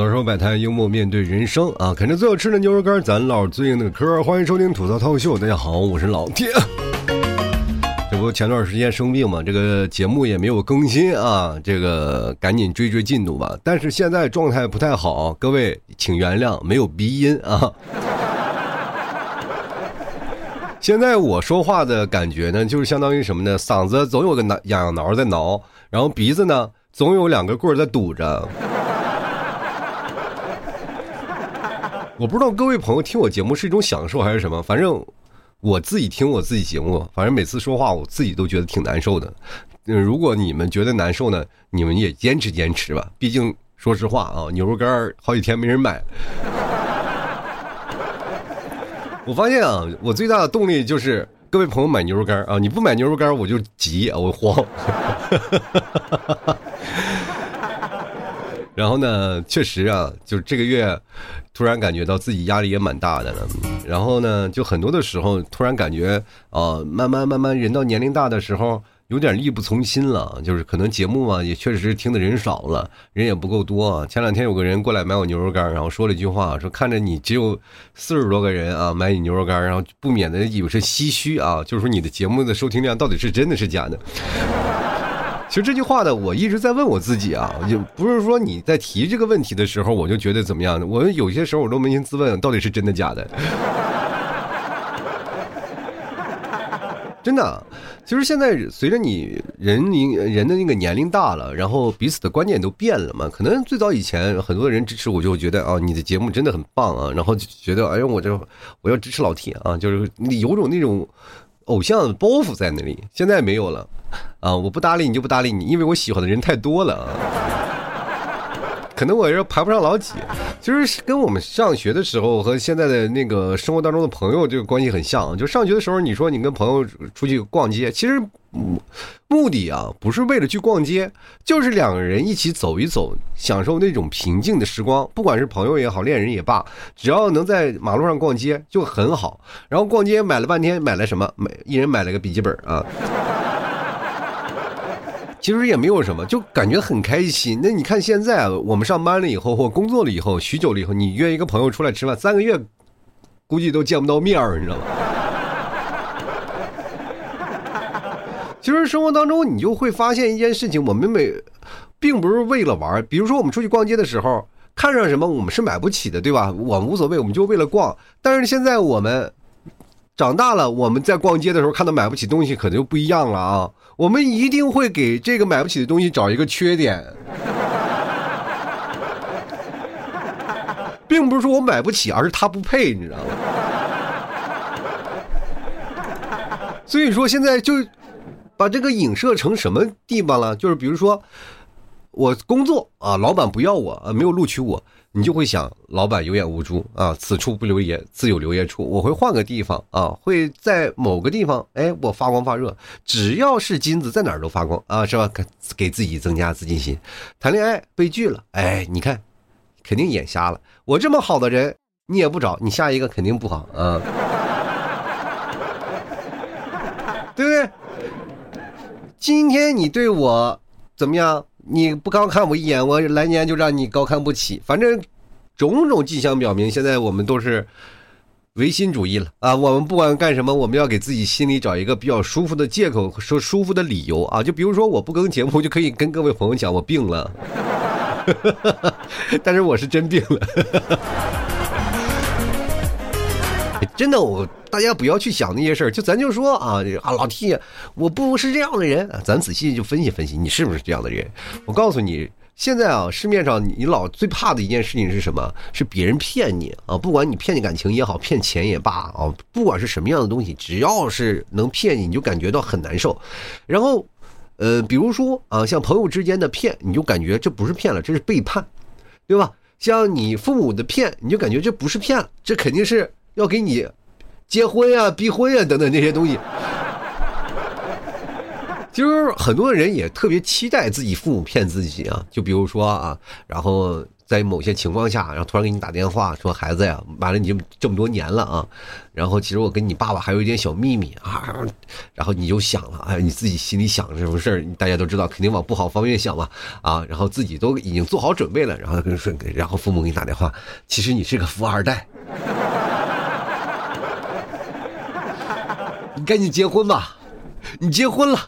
槽说摆摊，幽默面对人生啊！啃着最好吃的牛肉干，咱唠最硬的嗑。欢迎收听吐槽套秀，大家好，我是老铁。这不前段时间生病嘛，这个节目也没有更新啊，这个赶紧追追进度吧。但是现在状态不太好，各位请原谅，没有鼻音啊。现在我说话的感觉呢，就是相当于什么呢？嗓子总有个挠痒痒挠在挠，然后鼻子呢总有两个棍儿在堵着。我不知道各位朋友听我节目是一种享受还是什么，反正我自己听我自己节目，反正每次说话我自己都觉得挺难受的。嗯，如果你们觉得难受呢，你们也坚持坚持吧。毕竟说实话啊，牛肉干好几天没人买。我发现啊，我最大的动力就是各位朋友买牛肉干啊！你不买牛肉干，我就急啊，我慌。然后呢，确实啊，就这个月，突然感觉到自己压力也蛮大的了。然后呢，就很多的时候，突然感觉啊，慢慢慢慢，人到年龄大的时候。有点力不从心了，就是可能节目嘛，也确实听的人少了，人也不够多。前两天有个人过来买我牛肉干，然后说了一句话，说看着你只有四十多个人啊买你牛肉干，然后不免的有些唏嘘啊，就是说你的节目的收听量到底是真的是假的？其实这句话呢，我一直在问我自己啊，就不是说你在提这个问题的时候，我就觉得怎么样的，我有些时候我都扪心自问，到底是真的假的？真的，其实现在随着你人龄人的那个年龄大了，然后彼此的观念都变了嘛。可能最早以前很多人支持我，就觉得啊，你的节目真的很棒啊，然后就觉得哎呀，我这我要支持老铁啊，就是你有种那种偶像包袱在那里。现在没有了，啊，我不搭理你就不搭理你，因为我喜欢的人太多了啊。可能我是排不上老几，其实跟我们上学的时候和现在的那个生活当中的朋友这个关系很像。就上学的时候，你说你跟朋友出去逛街，其实目的啊不是为了去逛街，就是两个人一起走一走，享受那种平静的时光。不管是朋友也好，恋人也罢，只要能在马路上逛街就很好。然后逛街买了半天，买了什么？买一人买了个笔记本啊。其实也没有什么，就感觉很开心。那你看现在我们上班了以后或工作了以后，许久了以后，你约一个朋友出来吃饭，三个月估计都见不到面儿，你知道吗？其实生活当中你就会发现一件事情，我们每并不是为了玩。比如说我们出去逛街的时候，看上什么我们是买不起的，对吧？我们无所谓，我们就为了逛。但是现在我们长大了，我们在逛街的时候看到买不起东西，可能就不一样了啊。我们一定会给这个买不起的东西找一个缺点，并不是说我买不起，而是他不配，你知道吗？所以说现在就把这个影射成什么地方了？就是比如说我工作啊，老板不要我啊，没有录取我。你就会想，老板有眼无珠啊，此处不留爷，自有留爷处。我会换个地方啊，会在某个地方，哎，我发光发热。只要是金子，在哪儿都发光啊，是吧？给给自己增加自信心。谈恋爱被拒了，哎，你看，肯定眼瞎了。我这么好的人，你也不找，你下一个肯定不好啊，对不对？今天你对我怎么样？你不高看我一眼，我来年就让你高看不起。反正种种迹象表明，现在我们都是唯心主义了啊！我们不管干什么，我们要给自己心里找一个比较舒服的借口，说舒服的理由啊！就比如说，我不更节目，就可以跟各位朋友讲我病了，但是我是真病了。真的，我大家不要去想那些事儿，就咱就说啊啊，老 T，我不是这样的人，咱仔细就分析分析，你是不是这样的人？我告诉你，现在啊，市面上你老最怕的一件事情是什么？是别人骗你啊！不管你骗你感情也好，骗钱也罢啊，不管是什么样的东西，只要是能骗你，你就感觉到很难受。然后，呃，比如说啊，像朋友之间的骗，你就感觉这不是骗了，这是背叛，对吧？像你父母的骗，你就感觉这不是骗了，这肯定是。要给你结婚呀、逼婚呀等等那些东西，其实很多人也特别期待自己父母骗自己啊。就比如说啊，然后在某些情况下，然后突然给你打电话说：“孩子呀，完了你就这么多年了啊，然后其实我跟你爸爸还有一点小秘密啊。”然后你就想了，哎，你自己心里想这种事儿，大家都知道，肯定往不好方面想嘛啊。然后自己都已经做好准备了，然后跟说，然后父母给你打电话，其实你是个富二代，你赶紧结婚吧，你结婚了，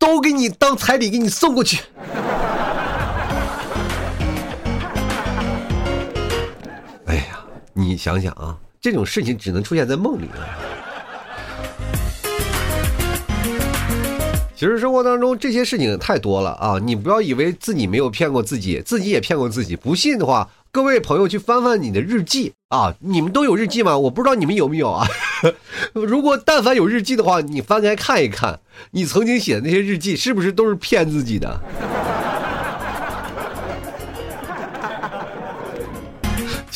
都给你当彩礼给你送过去。哎呀你想想啊，这种事情只能出现在梦里了。其实生活当中这些事情太多了啊！你不要以为自己没有骗过自己，自己也骗过自己。不信的话，各位朋友去翻翻你的日记啊！你们都有日记吗？我不知道你们有没有啊。如果但凡有日记的话，你翻开看一看，你曾经写的那些日记是不是都是骗自己的？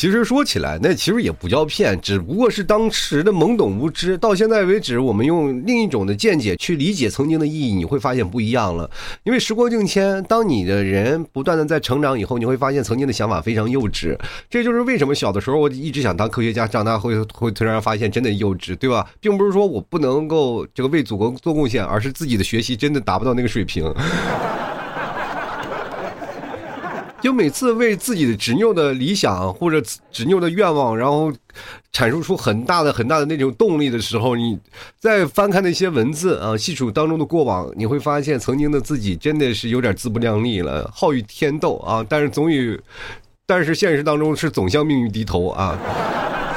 其实说起来，那其实也不叫骗，只不过是当时的懵懂无知。到现在为止，我们用另一种的见解去理解曾经的意义，你会发现不一样了。因为时过境迁，当你的人不断的在成长以后，你会发现曾经的想法非常幼稚。这就是为什么小的时候我一直想当科学家，长大会 会突然发现真的幼稚，对吧？并不是说我不能够这个为祖国做贡献，而是自己的学习真的达不到那个水平。就每次为自己的执拗的理想或者执拗的愿望，然后阐述出很大的很大的那种动力的时候，你再翻看那些文字啊，细数当中的过往，你会发现曾经的自己真的是有点自不量力了，好与天斗啊，但是总与，但是现实当中是总向命运低头啊。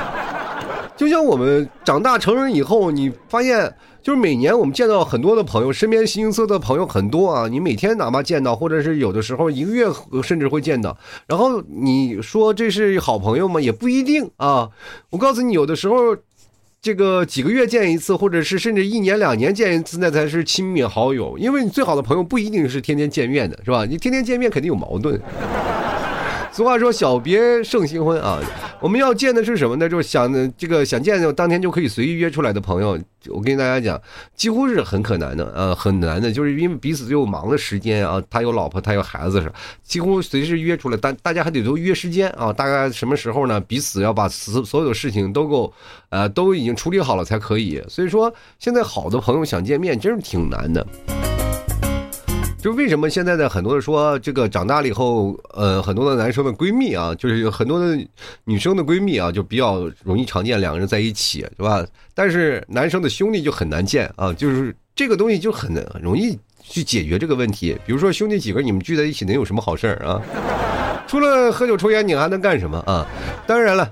就像我们长大成人以后，你发现。就是每年我们见到很多的朋友，身边形形色色的朋友很多啊。你每天哪怕见到，或者是有的时候一个月甚至会见到。然后你说这是好朋友吗？也不一定啊。我告诉你，有的时候这个几个月见一次，或者是甚至一年两年见一次，那才是亲密好友。因为你最好的朋友不一定是天天见面的，是吧？你天天见面肯定有矛盾。俗话说，小别胜新婚啊！我们要见的是什么呢？就是想这个想见的，当天就可以随意约出来的朋友。我跟大家讲，几乎是很可难的，呃，很难的，就是因为彼此有忙的时间啊，他有老婆，他有孩子，是几乎随时约出来，但大家还得都约时间啊。大概什么时候呢？彼此要把所所有的事情都够，呃，都已经处理好了才可以。所以说，现在好的朋友想见面，真是挺难的。就为什么现在的很多的说这个长大了以后，呃，很多的男生的闺蜜啊，就是有很多的女生的闺蜜啊，就比较容易常见两个人在一起，是吧？但是男生的兄弟就很难见啊，就是这个东西就很容易去解决这个问题。比如说兄弟几个你们聚在一起能有什么好事儿啊？除了喝酒抽烟，你还能干什么啊？当然了，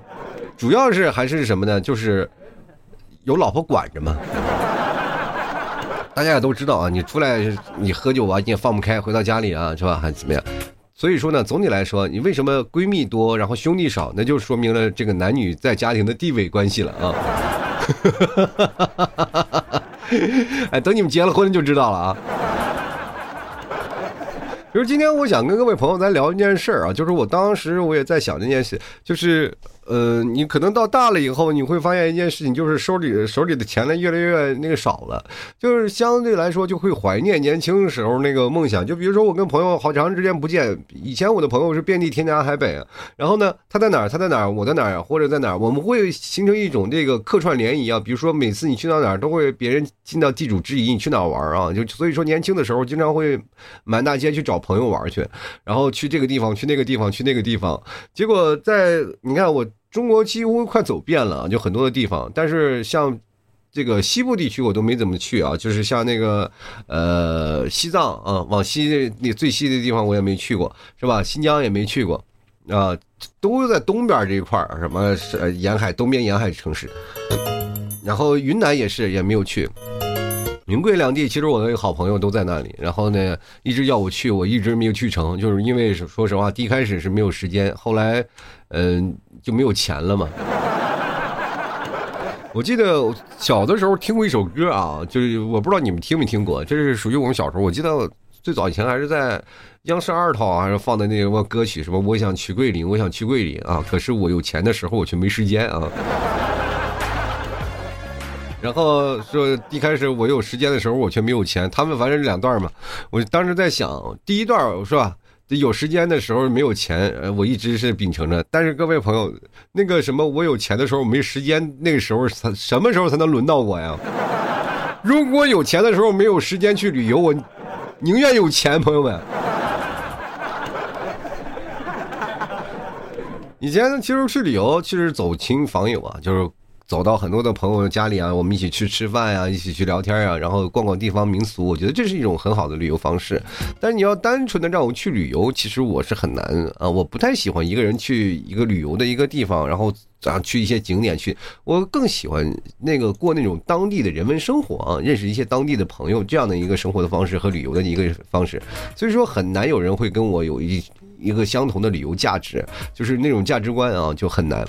主要是还是什么呢？就是有老婆管着嘛。大家也都知道啊，你出来你喝酒啊，你也放不开，回到家里啊，是吧？还怎么样？所以说呢，总体来说，你为什么闺蜜多，然后兄弟少，那就说明了这个男女在家庭的地位关系了啊。哎，等你们结了婚就知道了啊。就是今天我想跟各位朋友咱聊一件事儿啊，就是我当时我也在想这件事，就是。呃，你可能到大了以后，你会发现一件事情，就是手里手里的钱呢越来越那个少了，就是相对来说就会怀念年轻时候那个梦想。就比如说我跟朋友好长时间不见，以前我的朋友是遍地天南海北，然后呢他在哪儿他在哪儿我在哪儿或者在哪儿，我们会形成一种这个客串联谊啊。比如说每次你去到哪儿都会别人尽到地主之谊，你去哪儿玩啊？就所以说年轻的时候经常会满大街去找朋友玩去，然后去这个地方去那个地方去那个地方，结果在你看我。中国几乎快走遍了啊，就很多的地方，但是像这个西部地区我都没怎么去啊，就是像那个呃西藏啊，往西那最西的地方我也没去过，是吧？新疆也没去过啊，都在东边这一块儿，什么沿海东边沿海城市，然后云南也是也没有去，云贵两地其实我的好朋友都在那里，然后呢一直要我去，我一直没有去成，就是因为说实话，第一开始是没有时间，后来嗯。就没有钱了嘛？我记得小的时候听过一首歌啊，就是我不知道你们听没听过，这是属于我们小时候。我记得最早以前还是在央视二套还是放的那什么歌曲，什么我想去桂林，我想去桂林啊！可是我有钱的时候，我却没时间啊。然后说一开始我有时间的时候，我却没有钱。他们反正两段嘛，我当时在想，第一段是吧？有时间的时候没有钱，呃，我一直是秉承着。但是各位朋友，那个什么，我有钱的时候没时间，那个时候才什么时候才能轮到我呀？如果有钱的时候没有时间去旅游，我宁愿有钱，朋友们。以前其实去旅游，其实走亲访友啊，就是走到很多的朋友家里啊，我们一起去吃饭呀，一起去聊天呀，然后逛逛地方民俗，我觉得这是一种很好的旅游方式。但是你要单纯的让我去旅游，其实我是很难啊，我不太喜欢一个人去一个旅游的一个地方，然后啊去一些景点去，我更喜欢那个过那种当地的人文生活啊，认识一些当地的朋友这样的一个生活的方式和旅游的一个方式，所以说很难有人会跟我有一。一个相同的旅游价值，就是那种价值观啊，就很难。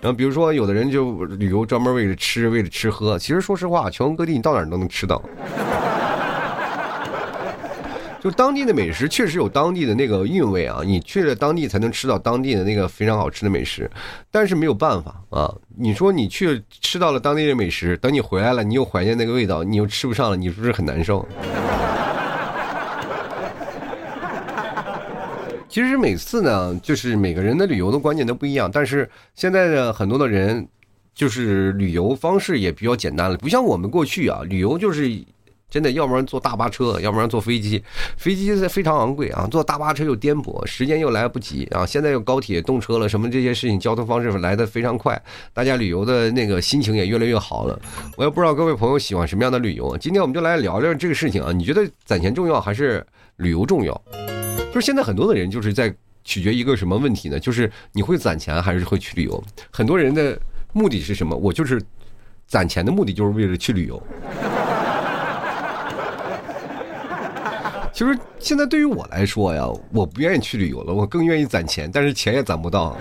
然后比如说，有的人就旅游专门为了吃，为了吃喝。其实说实话，全国各地你到哪儿都能吃到。就当地的美食确实有当地的那个韵味啊，你去了当地才能吃到当地的那个非常好吃的美食。但是没有办法啊，你说你去吃到了当地的美食，等你回来了，你又怀念那个味道，你又吃不上了，你是不是很难受？其实每次呢，就是每个人的旅游的观念都不一样。但是现在的很多的人，就是旅游方式也比较简单了，不像我们过去啊，旅游就是真的，要不然坐大巴车，要不然坐飞机。飞机非常昂贵啊，坐大巴车又颠簸，时间又来不及啊。现在又高铁动车了，什么这些事情，交通方式来的非常快，大家旅游的那个心情也越来越好了。我也不知道各位朋友喜欢什么样的旅游，今天我们就来聊聊这个事情啊。你觉得攒钱重要还是旅游重要？就是现在很多的人就是在取决一个什么问题呢？就是你会攒钱还是会去旅游？很多人的目的是什么？我就是攒钱的目的就是为了去旅游。其实现在对于我来说呀，我不愿意去旅游了，我更愿意攒钱，但是钱也攒不到。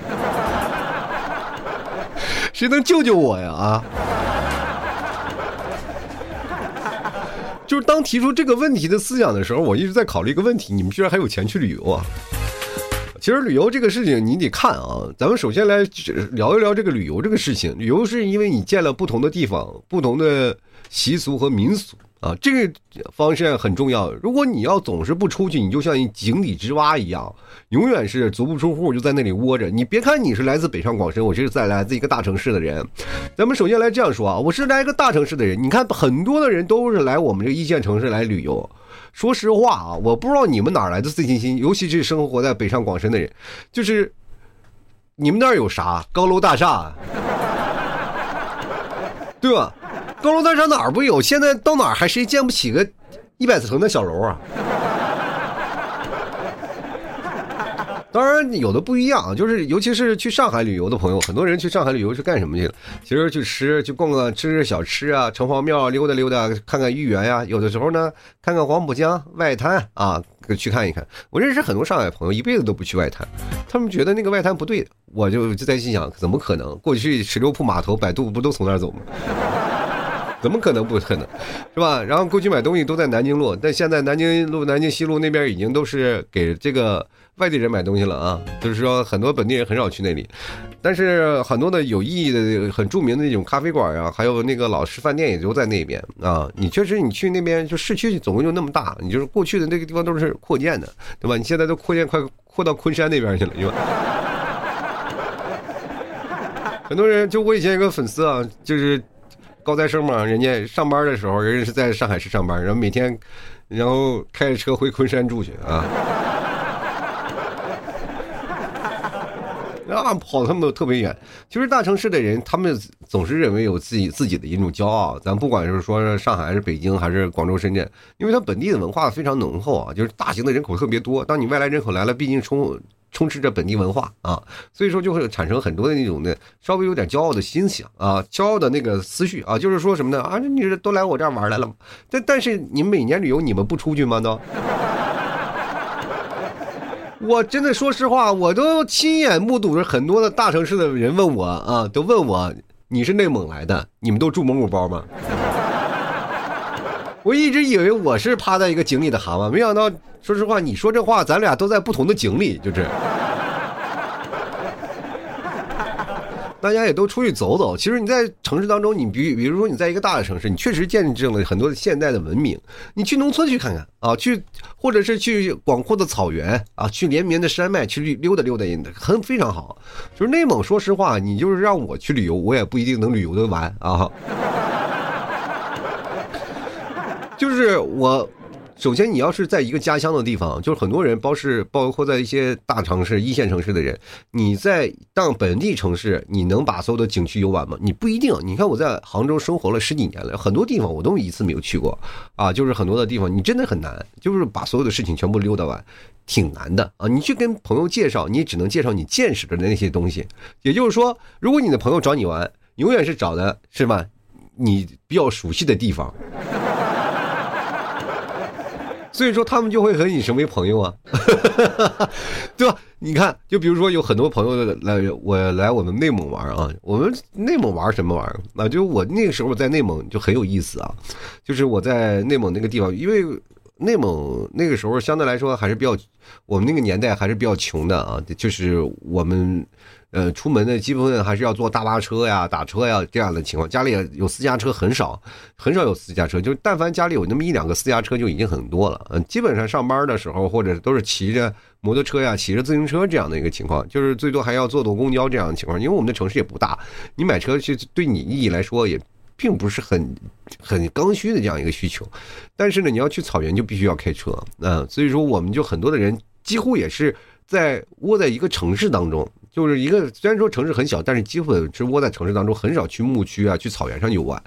谁能救救我呀？啊！就是当提出这个问题的思想的时候，我一直在考虑一个问题：你们居然还有钱去旅游啊？其实旅游这个事情，你得看啊。咱们首先来聊一聊这个旅游这个事情。旅游是因为你见了不同的地方、不同的习俗和民俗。啊，这个方式很重要。如果你要总是不出去，你就像井底之蛙一样，永远是足不出户，就在那里窝着。你别看你是来自北上广深，我这是在来自一个大城市的人。咱们首先来这样说啊，我是来一个大城市的人。你看，很多的人都是来我们这一线城市来旅游。说实话啊，我不知道你们哪来的自信心，尤其是生活在北上广深的人，就是你们那儿有啥高楼大厦，对吧？高楼大厦哪儿不有？现在到哪儿还谁建不起个一百层的小楼啊？当然有的不一样，就是尤其是去上海旅游的朋友，很多人去上海旅游是干什么去了？其实去吃，去逛逛，吃吃小吃啊，城隍庙溜达溜达，看看豫园呀。有的时候呢，看看黄浦江外滩啊，去看一看。我认识很多上海朋友，一辈子都不去外滩，他们觉得那个外滩不对。我就就在心想，怎么可能？过去十六铺码头，百度不都从那儿走吗？怎么可能不可能，是吧？然后过去买东西都在南京路，但现在南京路、南京西路那边已经都是给这个外地人买东西了啊。就是说，很多本地人很少去那里，但是很多的有意义的、很著名的那种咖啡馆啊，还有那个老式饭店也都在那边啊。你确实，你去那边就市区总共就那么大，你就是过去的那个地方都是扩建的，对吧？你现在都扩建快扩到昆山那边去了，是吧？很多人就我以前有个粉丝啊，就是。高材生嘛，人家上班的时候，人家是在上海市上班，然后每天，然后开着车回昆山住去啊，啊，跑他们特别远。其实大城市的人，他们总是认为有自己自己的一种骄傲。咱不管是说上海还是北京还是广州深圳，因为它本地的文化非常浓厚啊，就是大型的人口特别多。当你外来人口来了，毕竟充。充斥着本地文化啊，所以说就会产生很多的那种的稍微有点骄傲的心情啊，骄傲的那个思绪啊，就是说什么呢啊，你这都来我这儿玩来了？但但是你们每年旅游你们不出去吗？都，我真的说实话，我都亲眼目睹着很多的大城市的人问我啊，都问我你是内蒙来的，你们都住蒙古包吗？我一直以为我是趴在一个井里的蛤蟆，没想到，说实话，你说这话，咱俩都在不同的井里，就是。大家也都出去走走。其实你在城市当中，你比比如说你在一个大的城市，你确实见证了很多现代的文明。你去农村去看看啊，去或者是去广阔的草原啊，去连绵的山脉去溜达溜达，很非常好。就是内蒙，说实话，你就是让我去旅游，我也不一定能旅游的完啊。就是我。首先，你要是在一个家乡的地方，就是很多人，包是包括在一些大城市、一线城市的人，你在当本地城市，你能把所有的景区游完吗？你不一定。你看我在杭州生活了十几年了，很多地方我都一次没有去过啊，就是很多的地方你真的很难，就是把所有的事情全部溜达完，挺难的啊。你去跟朋友介绍，你只能介绍你见识的那些东西。也就是说，如果你的朋友找你玩，永远是找的是吧？你比较熟悉的地方。所以说他们就会和你成为朋友啊，对吧？你看，就比如说有很多朋友来我来我们内蒙玩啊，我们内蒙玩什么玩？啊，就我那个时候在内蒙就很有意思啊，就是我在内蒙那个地方，因为内蒙那个时候相对来说还是比较，我们那个年代还是比较穷的啊，就是我们。呃，出门的基本还是要坐大巴车呀、打车呀这样的情况。家里有私家车很少，很少有私家车。就但凡家里有那么一两个私家车，就已经很多了。嗯，基本上上班的时候或者都是骑着摩托车呀、骑着自行车这样的一个情况。就是最多还要坐坐公交这样的情况。因为我们的城市也不大，你买车去对你意义来说也并不是很很刚需的这样一个需求。但是呢，你要去草原就必须要开车。嗯，所以说我们就很多的人几乎也是在窝在一个城市当中。就是一个虽然说城市很小，但是基本是窝在城市当中，很少去牧区啊、去草原上游玩，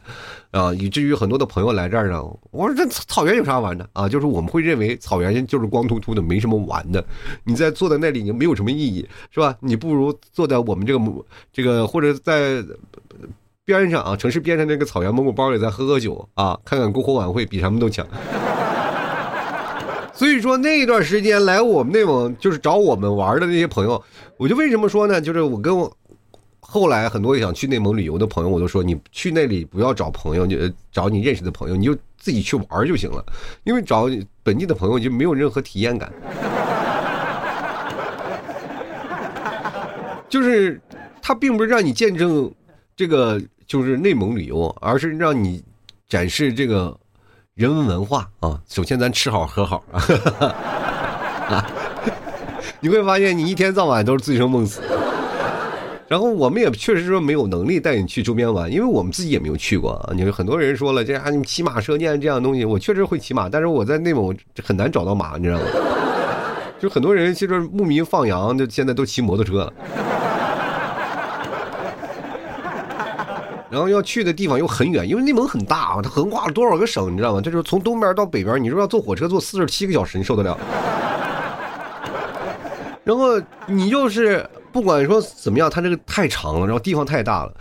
啊，以至于很多的朋友来这儿呢，我说这草原有啥玩的啊？就是我们会认为草原就是光秃秃的，没什么玩的。你在坐在那里，你没有什么意义，是吧？你不如坐在我们这个这个或者在边上啊，城市边上那个草原，蒙古包里再喝喝酒啊，看看篝火晚会，比什么都强。所以说那一段时间来我们内蒙就是找我们玩的那些朋友，我就为什么说呢？就是我跟我后来很多想去内蒙旅游的朋友，我都说你去那里不要找朋友，就找你认识的朋友，你就自己去玩就行了。因为找本地的朋友就没有任何体验感，就是他并不是让你见证这个就是内蒙旅游，而是让你展示这个。人文文化啊，首先咱吃好喝好 啊，你会发现你一天到晚都是醉生梦死。然后我们也确实说没有能力带你去周边玩，因为我们自己也没有去过啊。你说很多人说了，这啊你骑马射箭这样东西，我确实会骑马，但是我在内蒙很难找到马，你知道吗？就很多人其实牧民放羊，就现在都骑摩托车了。然后要去的地方又很远，因为内蒙很大啊，它横跨了多少个省，你知道吗？就是从东边到北边，你说要坐火车坐四十七个小时，你受得了？然后你就是不管说怎么样，它这个太长了，然后地方太大了。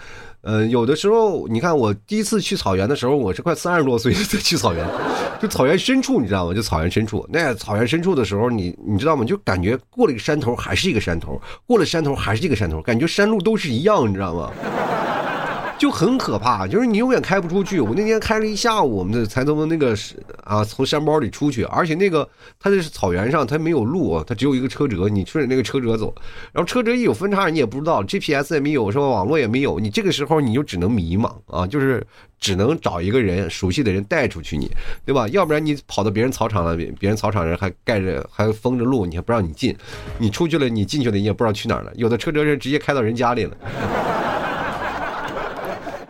嗯，有的时候你看我第一次去草原的时候，我是快三十多岁才去草原，就草原深处，你知道吗？就草原深处，那草原深处的时候，你你知道吗？就感觉过了一个山头还是一个山头，过了山头还是一个山头，感觉山路都是一样，你知道吗？就很可怕，就是你永远开不出去。我那天开了一下午，我们才从那个啊从山包里出去，而且那个它这是草原上，它没有路，它只有一个车辙，你顺着那个车辙走。然后车辙一有分叉，你也不知道，GPS 也没有，是吧？网络也没有，你这个时候你就只能迷茫啊，就是只能找一个人熟悉的人带出去你，对吧？要不然你跑到别人草场了，别人草场人还盖着还封着路，你还不让你进，你出去了，你进去了，你也不知道去哪儿了。有的车辙是直接开到人家里了。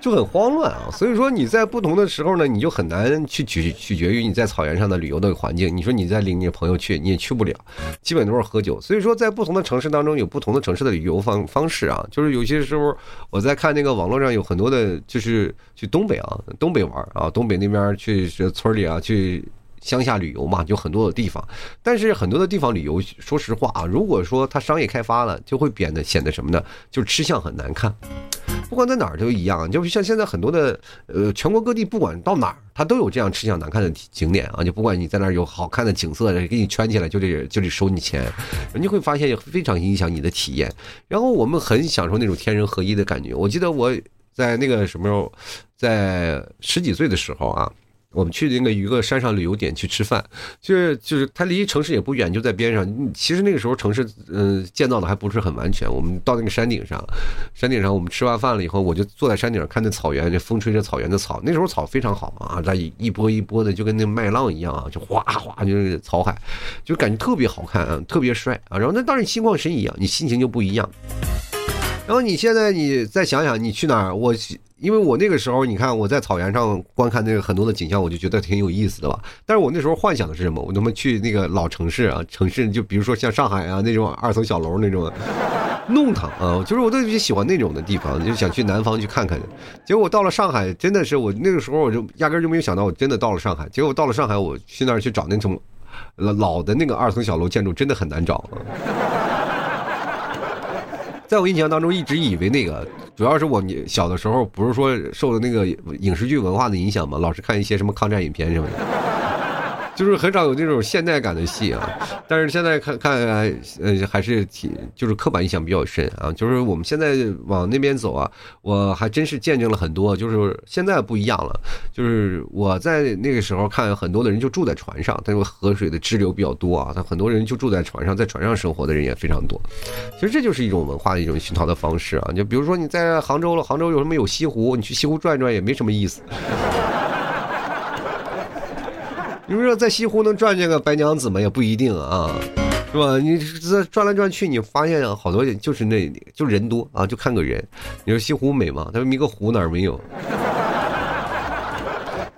就很慌乱啊，所以说你在不同的时候呢，你就很难去取取决于你在草原上的旅游的环境。你说你在领你朋友去，你也去不了，基本都是喝酒。所以说，在不同的城市当中有不同的城市的旅游方方式啊。就是有些时候我在看那个网络上有很多的，就是去东北啊，东北玩啊，东北那边去村里啊去。乡下旅游嘛，就很多的地方，但是很多的地方旅游，说实话啊，如果说它商业开发了，就会变得显得什么呢？就吃相很难看。不管在哪儿都一样，就像现在很多的呃，全国各地不管到哪儿，它都有这样吃相难看的景点啊。就不管你在那儿有好看的景色，给你圈起来就得就得收你钱，人家会发现非常影响你的体验。然后我们很享受那种天人合一的感觉。我记得我在那个什么时候，在十几岁的时候啊。我们去那个一个山上旅游点去吃饭，就是就是它离城市也不远，就在边上。其实那个时候城市嗯建造的还不是很完全。我们到那个山顶上，山顶上我们吃完饭了以后，我就坐在山顶上看那草原，这风吹着草原的草。那时候草非常好啊，它一波一波的，就跟那麦浪一样啊，就哗哗就是草海，就感觉特别好看啊，特别帅啊。然后那当然心旷神怡啊，你心情就不一样。然后你现在你再想想，你去哪儿？我。因为我那个时候，你看我在草原上观看那个很多的景象，我就觉得挺有意思的吧。但是我那时候幻想的是什么？我他妈去那个老城市啊，城市就比如说像上海啊那种二层小楼那种，弄堂啊，就是我特别喜欢那种的地方，就想去南方去看看。结果我到了上海，真的是我那个时候我就压根就没有想到我真的到了上海。结果到了上海，我去那儿去找那种老老的那个二层小楼建筑，真的很难找。啊 在我印象当中，一直以为那个。主要是我你小的时候不是说受了那个影视剧文化的影响嘛，老是看一些什么抗战影片什么的。就是很少有那种现代感的戏啊，但是现在看看，呃，还是挺就是刻板印象比较深啊。就是我们现在往那边走啊，我还真是见证了很多。就是现在不一样了，就是我在那个时候看很多的人就住在船上，他说河水的支流比较多啊，他很多人就住在船上，在船上生活的人也非常多。其实这就是一种文化的一种熏陶的方式啊。就比如说你在杭州了，杭州有什么有西湖，你去西湖转转也没什么意思。你不说在西湖能转见个白娘子吗？也不一定啊，是吧？你这转来转去，你发现好多就是那就人多啊，就看个人。你说西湖美吗？他说一个湖哪儿没有？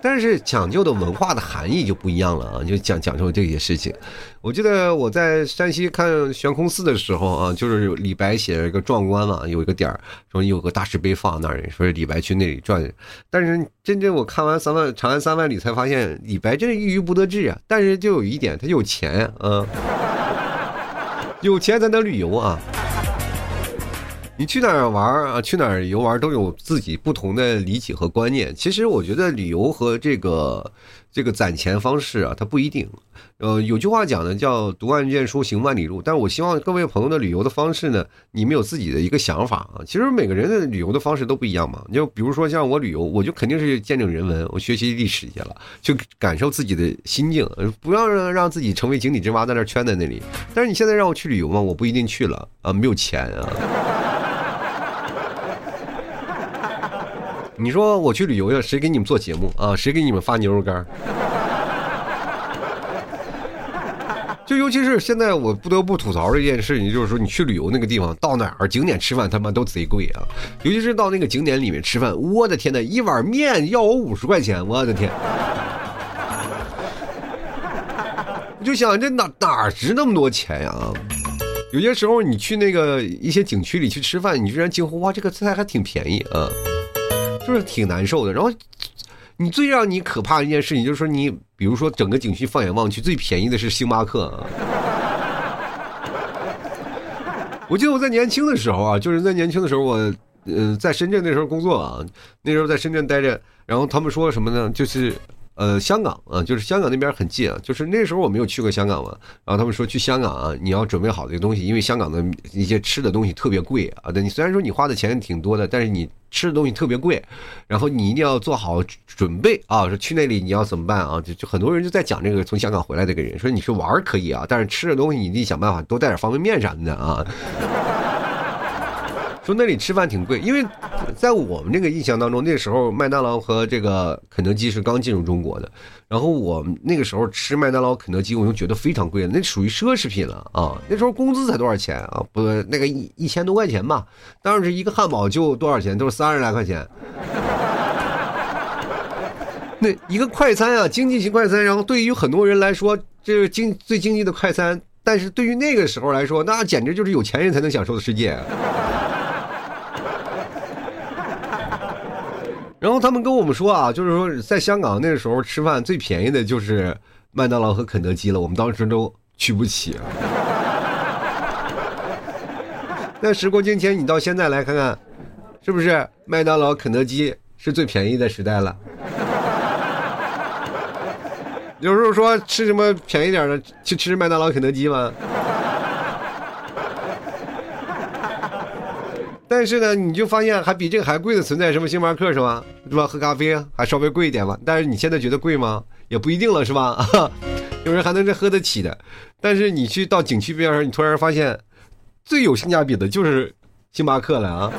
但是讲究的文化的含义就不一样了啊，就讲讲究这些事情。我记得我在山西看悬空寺的时候啊，就是李白写了一个壮观嘛，有一个点儿说有个大石碑放那儿，说是李白去那里转。但是真正我看完三万长安三万里，才发现李白真是郁郁不得志啊。但是就有一点，他有钱啊，有钱才能旅游啊。你去哪儿玩啊？去哪儿游玩都有自己不同的理解和观念。其实我觉得旅游和这个这个攒钱方式啊，它不一定。呃，有句话讲的叫“读万卷书，行万里路”。但是我希望各位朋友的旅游的方式呢，你们有自己的一个想法啊。其实每个人的旅游的方式都不一样嘛。就比如说像我旅游，我就肯定是见证人文，我学习历史去了，就感受自己的心境，不要让让自己成为井底之蛙，在那圈在那里。但是你现在让我去旅游嘛，我不一定去了啊，没有钱啊。你说我去旅游呀，谁给你们做节目啊？谁给你们发牛肉干？就尤其是现在，我不得不吐槽的一件事情，就是说你去旅游那个地方，到哪儿景点吃饭他妈都贼贵啊！尤其是到那个景点里面吃饭，我的天呐，一碗面要我五十块钱，我的天！我 就想这哪哪值那么多钱呀？啊有些时候你去那个一些景区里去吃饭，你居然惊呼哇，这个菜还挺便宜啊！就是挺难受的，然后，你最让你可怕的一件事情就是说，你比如说整个景区放眼望去，最便宜的是星巴克啊。我记得我在年轻的时候啊，就是在年轻的时候，我嗯在深圳那时候工作啊，那时候在深圳待着，然后他们说什么呢？就是。呃，香港啊，就是香港那边很近啊，就是那时候我没有去过香港嘛，然后他们说去香港啊，你要准备好这个东西，因为香港的一些吃的东西特别贵啊。你虽然说你花的钱挺多的，但是你吃的东西特别贵，然后你一定要做好准备啊。说去那里你要怎么办啊？就就很多人就在讲这个从香港回来这个人，说你去玩可以啊，但是吃的东西你得想办法多带点方便面啥的啊。说那里吃饭挺贵，因为在我们这个印象当中，那时候麦当劳和这个肯德基是刚进入中国的。然后我们那个时候吃麦当劳、肯德基，我就觉得非常贵，那属于奢侈品了啊！那时候工资才多少钱啊？不，那个一一千多块钱吧。当时一个汉堡就多少钱？都是三十来块钱。那一个快餐啊，经济型快餐，然后对于很多人来说，这是经最经济的快餐，但是对于那个时候来说，那简直就是有钱人才能享受的世界。然后他们跟我们说啊，就是说在香港那个时候吃饭最便宜的就是麦当劳和肯德基了，我们当时都去不起。那时过境迁，你到现在来看看，是不是麦当劳、肯德基是最便宜的时代了？有时候说吃什么便宜点的，去吃麦当劳、肯德基吗？但但是呢，你就发现还比这个还贵的存在，什么星巴克是吧？是吧？喝咖啡还稍微贵一点吧。但是你现在觉得贵吗？也不一定了，是吧？有人还能是喝得起的。但是你去到景区边上，你突然发现，最有性价比的就是星巴克了啊。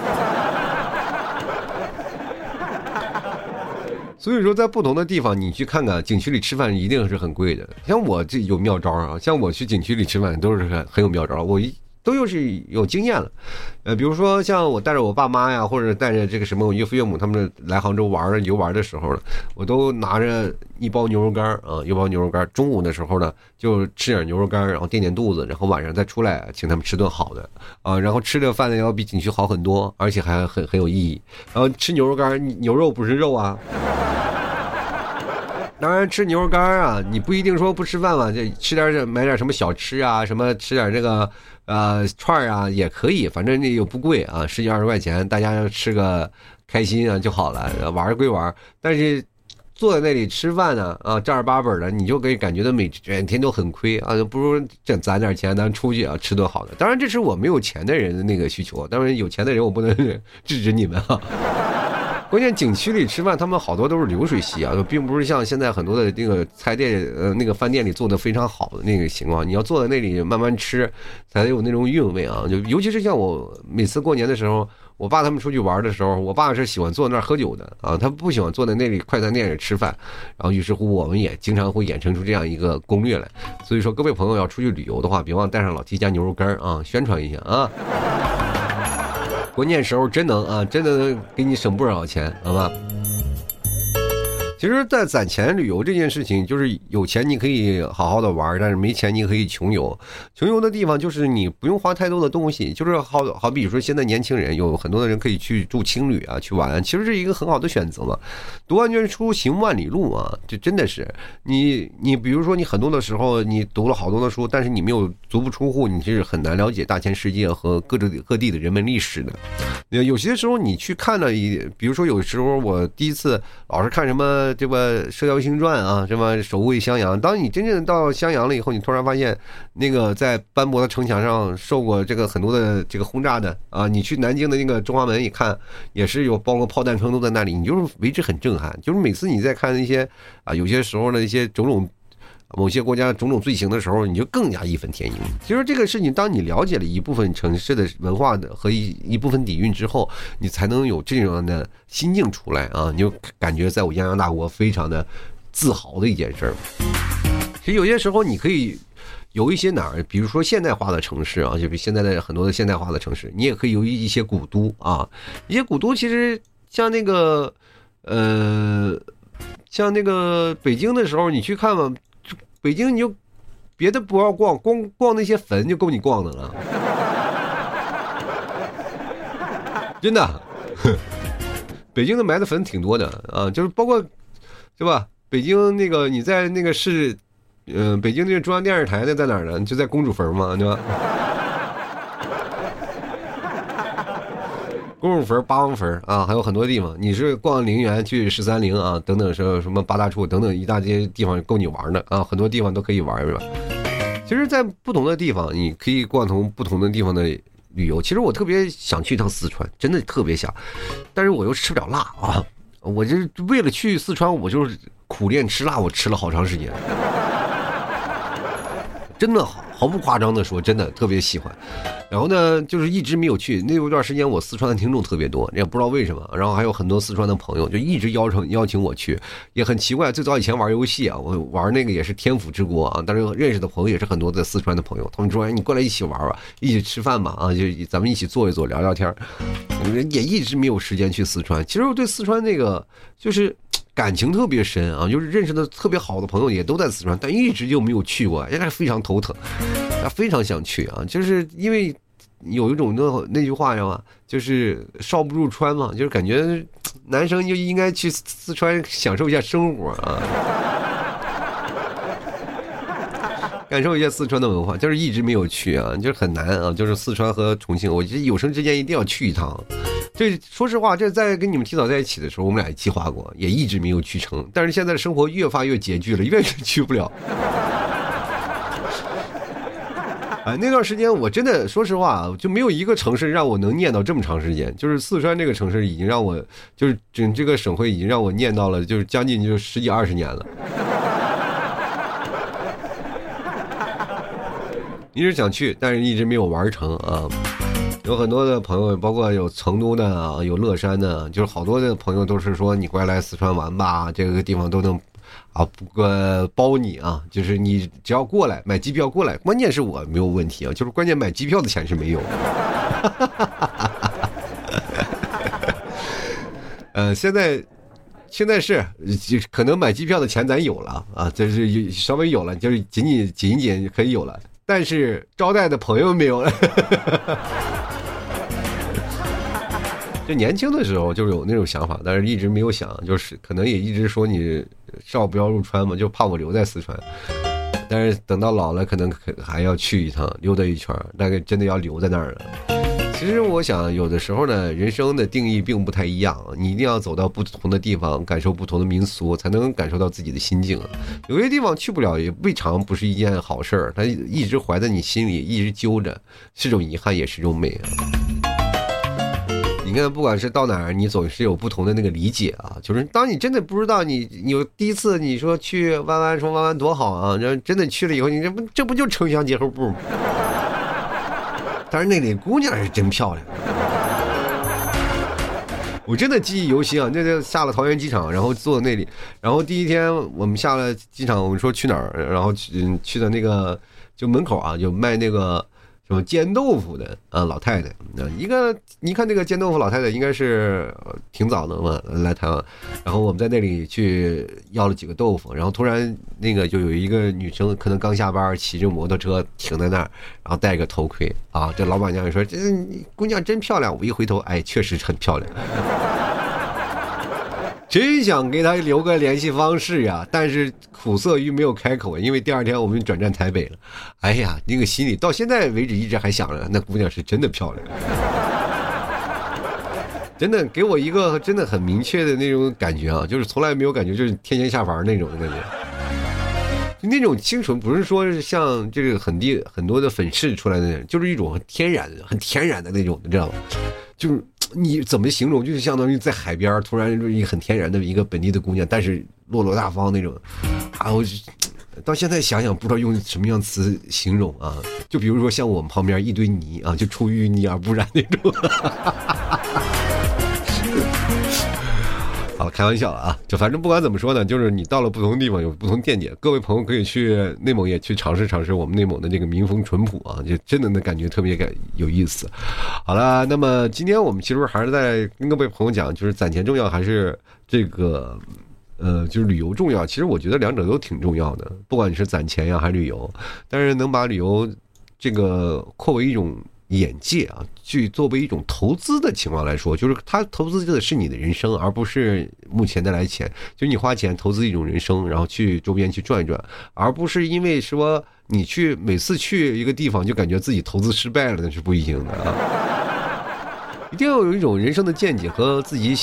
所以说，在不同的地方，你去看看景区里吃饭一定是很贵的。像我这有妙招啊，像我去景区里吃饭都是很很有妙招。我一。都又是有经验了，呃，比如说像我带着我爸妈呀，或者带着这个什么我岳父岳母他们来杭州玩游玩的时候呢，我都拿着一包牛肉干啊，一包牛肉干中午的时候呢，就吃点牛肉干然后垫垫肚子，然后晚上再出来请他们吃顿好的啊，然后吃的饭呢要比景区好很多，而且还很很有意义。然后吃牛肉干牛肉不是肉啊。当然吃牛肉干啊，你不一定说不吃饭嘛，就吃点买点什么小吃啊，什么吃点这个呃串啊也可以，反正那又不贵啊，十几二十块钱，大家要吃个开心啊就好了。玩归玩，但是坐在那里吃饭呢啊正儿八本的，你就可以感觉到每整天都很亏啊，不如这攒点钱，咱出去啊吃顿好的。当然这是我没有钱的人的那个需求，当然有钱的人我不能 制止你们啊。关键景区里吃饭，他们好多都是流水席啊，并不是像现在很多的那个菜店、呃那个饭店里做的非常好的那个情况。你要坐在那里慢慢吃，才有那种韵味啊。就尤其是像我每次过年的时候，我爸他们出去玩的时候，我爸是喜欢坐那儿喝酒的啊，他不喜欢坐在那里快餐店里吃饭。然后于是乎，我们也经常会衍生出这样一个攻略来。所以说，各位朋友要出去旅游的话，别忘带上老 T 家牛肉干啊，宣传一下啊。关键时候真能啊，真的能给你省不少钱，好吧？其实，在攒钱旅游这件事情，就是有钱你可以好好的玩，但是没钱你可以穷游。穷游的地方就是你不用花太多的东西，就是好好比说现在年轻人有很多的人可以去住青旅啊，去玩，其实是一个很好的选择嘛。读万卷书，行万里路啊，这真的是你你比如说你很多的时候你读了好多的书，但是你没有足不出户，你是很难了解大千世界和各种各地的人文历史的。有些时候你去看了一，比如说有时候我第一次老是看什么。这个《射雕英雄传》啊，什么守卫襄阳。当你真正到襄阳了以后，你突然发现，那个在斑驳的城墙上受过这个很多的这个轰炸的啊，你去南京的那个中华门一看，也是有包括炮弹坑都在那里，你就是为之很震撼。就是每次你在看那些啊，有些时候的一些种种。某些国家种种罪行的时候，你就更加义愤填膺。其实这个事情，当你了解了一部分城市的文化的和一一部分底蕴之后，你才能有这样的心境出来啊！你就感觉在我泱泱大国非常的自豪的一件事儿。其实有些时候，你可以有一些哪儿，比如说现代化的城市啊，就比现在的很多的现代化的城市，你也可以有一些古都啊。一些古都其实像那个呃，像那个北京的时候，你去看嘛。北京你就别的不要逛，光逛那些坟就够你逛的了，真的。北京的埋的坟挺多的啊，就是包括，对吧？北京那个你在那个是，嗯，北京那个中央电视台那在哪儿呢？就在公主坟嘛，对吧？公主坟、八王坟啊，还有很多地方。你是逛陵园去十三陵啊，等等是什么八大处等等一大街地方够你玩的啊，很多地方都可以玩是吧？其实，在不同的地方，你可以逛同不同的地方的旅游。其实我特别想去一趟四川，真的特别想，但是我又吃不了辣啊。我就为了去四川，我就是苦练吃辣，我吃了好长时间，真的好。毫不夸张的说，真的特别喜欢。然后呢，就是一直没有去。那有一段时间，我四川的听众特别多，也不知道为什么。然后还有很多四川的朋友，就一直邀请邀请我去，也很奇怪。最早以前玩游戏啊，我玩那个也是天府之国啊，但是认识的朋友也是很多在四川的朋友。他们说：“哎，你过来一起玩吧，一起吃饭吧，啊，就咱们一起坐一坐，聊聊天。”也一直没有时间去四川。其实我对四川那个就是。感情特别深啊，就是认识的特别好的朋友也都在四川，但一直就没有去过，也是非常头疼，啊，非常想去啊，就是因为有一种那那句话知道吗？就是少不入川嘛，就是感觉男生就应该去四川享受一下生活啊，感受一下四川的文化，就是一直没有去啊，就是很难啊，就是四川和重庆，我觉得有生之年一定要去一趟。这说实话，这在跟你们提早在一起的时候，我们俩也计划过，也一直没有去成。但是现在生活越发越拮据了，越越去不了。哎，那段时间我真的说实话，就没有一个城市让我能念叨这么长时间。就是四川这个城市已经让我，就是整这个省会已经让我念到了，就是将近就十几二十年了。一直想去，但是一直没有玩成啊。有很多的朋友，包括有成都的，有乐山的，就是好多的朋友都是说你过来四川玩吧，这个地方都能。啊，不过包你啊，就是你只要过来买机票过来，关键是我没有问题啊，就是关键买机票的钱是没有。呃，现在现在是可能买机票的钱咱有了啊，就是稍微有了，就是仅仅仅仅可以有了，但是招待的朋友没有了。就年轻的时候就是有那种想法，但是一直没有想，就是可能也一直说你少不要入川嘛，就怕我留在四川。但是等到老了，可能还要去一趟，溜达一圈，大概真的要留在那儿了。其实我想，有的时候呢，人生的定义并不太一样，你一定要走到不同的地方，感受不同的民俗，才能感受到自己的心境。有些地方去不了，也未尝不是一件好事儿。它一直怀在你心里，一直揪着，是种遗憾，也是种美。你看，不管是到哪儿，你总是有不同的那个理解啊。就是当你真的不知道，你有第一次你说去弯弯说弯弯多好啊，然后真的去了以后，你这不这不就城乡结合部吗？但是那里姑娘是真漂亮，我真的记忆犹新啊。那天下了桃园机场，然后坐那里，然后第一天我们下了机场，我们说去哪儿，然后去去的那个就门口啊，有卖那个。什么煎豆腐的啊，老太太，那一个你看那个煎豆腐老太太应该是挺早的嘛来台湾，然后我们在那里去要了几个豆腐，然后突然那个就有一个女生可能刚下班，骑着摩托车停在那儿，然后戴个头盔。啊，这老板娘就说这姑娘真漂亮，我一回头，哎，确实很漂亮。真想给他留个联系方式呀，但是苦涩于没有开口，因为第二天我们转战台北了。哎呀，那个心里到现在为止一直还想着，那姑娘是真的漂亮，真的给我一个真的很明确的那种感觉啊，就是从来没有感觉就是天仙下凡那种感觉，就那种清纯，不是说像这个很低很多的粉饰出来的，就是一种很天然、很天然的那种，你知道吗？就是。你怎么形容？就是相当于在海边突然就一很天然的一个本地的姑娘，但是落落大方那种。啊，我到现在想想不知道用什么样词形容啊。就比如说像我们旁边一堆泥啊，就出淤泥而不染那种。哈哈哈好，开玩笑了啊！就反正不管怎么说呢，就是你到了不同地方有不同见解。各位朋友可以去内蒙也去尝试尝试我们内蒙的这个民风淳朴啊，就真的那感觉特别感有意思。好了，那么今天我们其实还是在跟各位朋友讲，就是攒钱重要还是这个呃，就是旅游重要？其实我觉得两者都挺重要的，不管你是攒钱呀还是旅游，但是能把旅游这个扩为一种。眼界啊，去作为一种投资的情况来说，就是他投资的是你的人生，而不是目前的来钱。就你花钱投资一种人生，然后去周边去转一转，而不是因为说你去每次去一个地方就感觉自己投资失败了，那是不一定的啊。一定要有一种人生的见解和自己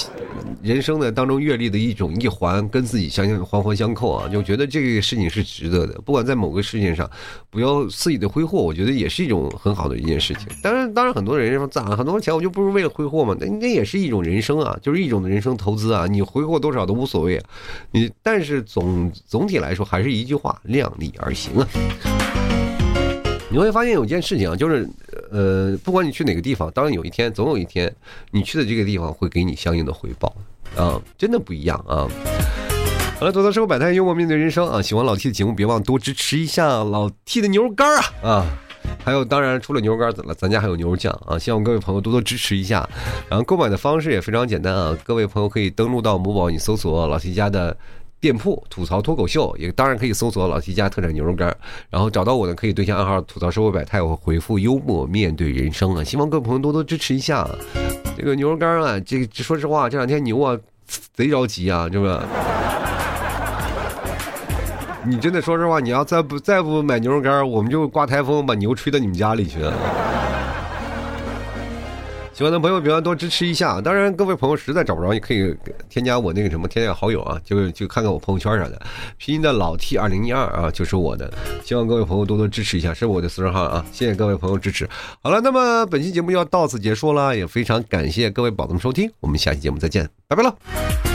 人生的当中阅历的一种一环，跟自己相相环环相扣啊，就觉得这个事情是值得的。不管在某个事情上，不要肆意的挥霍，我觉得也是一种很好的一件事情。当然，当然很多人说攒很多钱，我就不是为了挥霍嘛？那那也是一种人生啊，就是一种人生投资啊。你挥霍多少都无所谓，你但是总总体来说还是一句话：量力而行啊。你会发现有件事情啊，就是，呃，不管你去哪个地方，当然有一天，总有一天，你去的这个地方会给你相应的回报，啊，真的不一样啊。好了，走到生活百态，幽默面对人生啊。喜欢老 T 的节目，别忘多支持一下老 T 的牛肉干啊啊！还有，当然除了牛肝，怎么了？咱家还有牛肉酱啊！希望各位朋友多多支持一下。然后购买的方式也非常简单啊，各位朋友可以登录到某宝，你搜索老 T 家的。店铺吐槽脱口秀也当然可以搜索老 T 家特产牛肉干，然后找到我呢可以对象暗号吐槽社会百态，我回复幽默面对人生啊，希望各位朋友多多支持一下这个牛肉干啊，这说实话这两天牛啊贼着急啊，是吧？你真的说实话，你要再不再不买牛肉干，我们就刮台风把牛吹到你们家里去了。喜欢的朋友别忘多支持一下。当然，各位朋友实在找不着，也可以添加我那个什么添加好友啊，就就看看我朋友圈啥的，拼音的老 T 二零一二啊，就是我的。希望各位朋友多多支持一下，是我的私人号啊，谢谢各位朋友支持。好了，那么本期节目要到此结束了，也非常感谢各位宝子们收听，我们下期节目再见，拜拜了。